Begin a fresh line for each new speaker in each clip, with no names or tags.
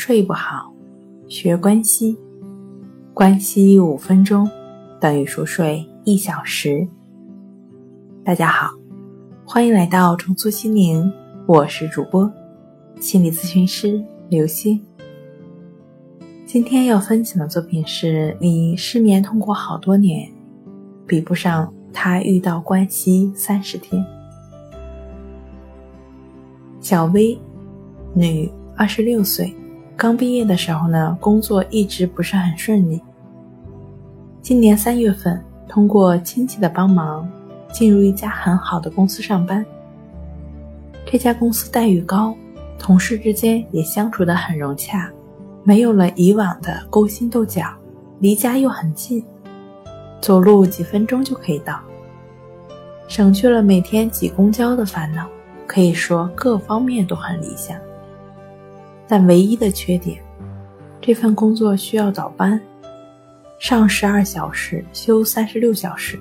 睡不好，学关西，关西五分钟等于熟睡一小时。大家好，欢迎来到重塑心灵，我是主播心理咨询师刘星。今天要分享的作品是你失眠痛苦好多年，比不上他遇到关西三十天。小薇，女，二十六岁。刚毕业的时候呢，工作一直不是很顺利。今年三月份，通过亲戚的帮忙，进入一家很好的公司上班。这家公司待遇高，同事之间也相处得很融洽，没有了以往的勾心斗角，离家又很近，走路几分钟就可以到，省去了每天挤公交的烦恼，可以说各方面都很理想。但唯一的缺点，这份工作需要早班，上十二小时，休三十六小时。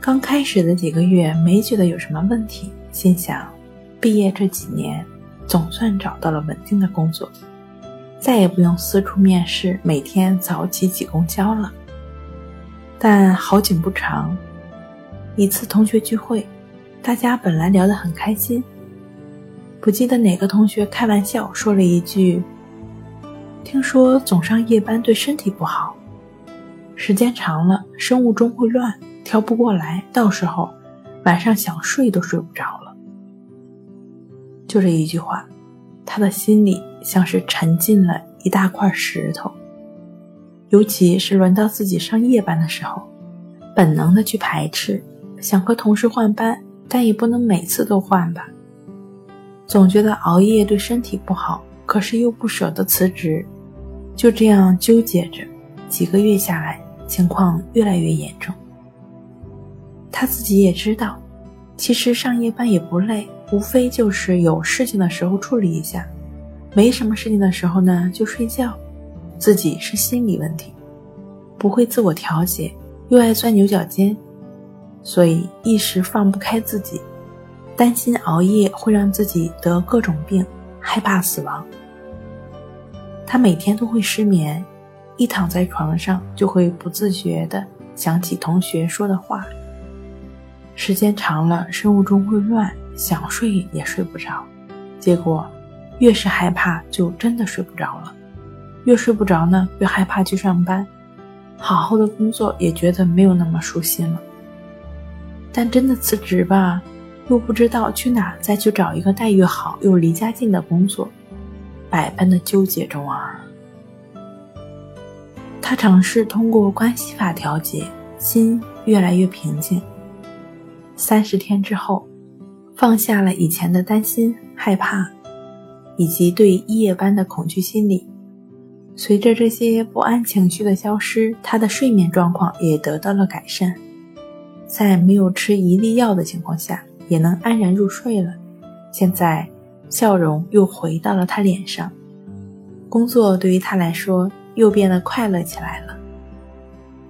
刚开始的几个月没觉得有什么问题，心想，毕业这几年总算找到了稳定的工作，再也不用四处面试，每天早起挤公交了。但好景不长，一次同学聚会，大家本来聊得很开心。不记得哪个同学开玩笑说了一句：“听说总上夜班对身体不好，时间长了生物钟会乱，调不过来，到时候晚上想睡都睡不着了。”就这一句话，他的心里像是沉进了一大块石头。尤其是轮到自己上夜班的时候，本能的去排斥，想和同事换班，但也不能每次都换吧。总觉得熬夜对身体不好，可是又不舍得辞职，就这样纠结着，几个月下来，情况越来越严重。他自己也知道，其实上夜班也不累，无非就是有事情的时候处理一下，没什么事情的时候呢就睡觉。自己是心理问题，不会自我调节，又爱钻牛角尖，所以一时放不开自己。担心熬夜会让自己得各种病，害怕死亡。他每天都会失眠，一躺在床上就会不自觉地想起同学说的话。时间长了，生物钟会乱，想睡也睡不着。结果，越是害怕，就真的睡不着了。越睡不着呢，越害怕去上班，好好的工作也觉得没有那么舒心了。但真的辞职吧。又不知道去哪，再去找一个待遇好又离家近的工作，百般的纠结中啊。他尝试通过关系法调节，心越来越平静。三十天之后，放下了以前的担心、害怕，以及对夜班的恐惧心理。随着这些不安情绪的消失，他的睡眠状况也得到了改善。在没有吃一粒药的情况下。也能安然入睡了，现在笑容又回到了他脸上，工作对于他来说又变得快乐起来了。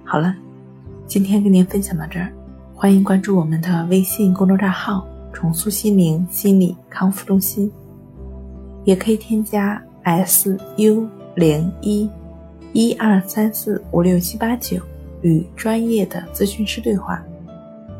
好了，今天跟您分享到这儿，欢迎关注我们的微信公众账号“重塑心灵心理康复中心”，也可以添加 “s u 零一一二三四五六七八九”与专业的咨询师对话。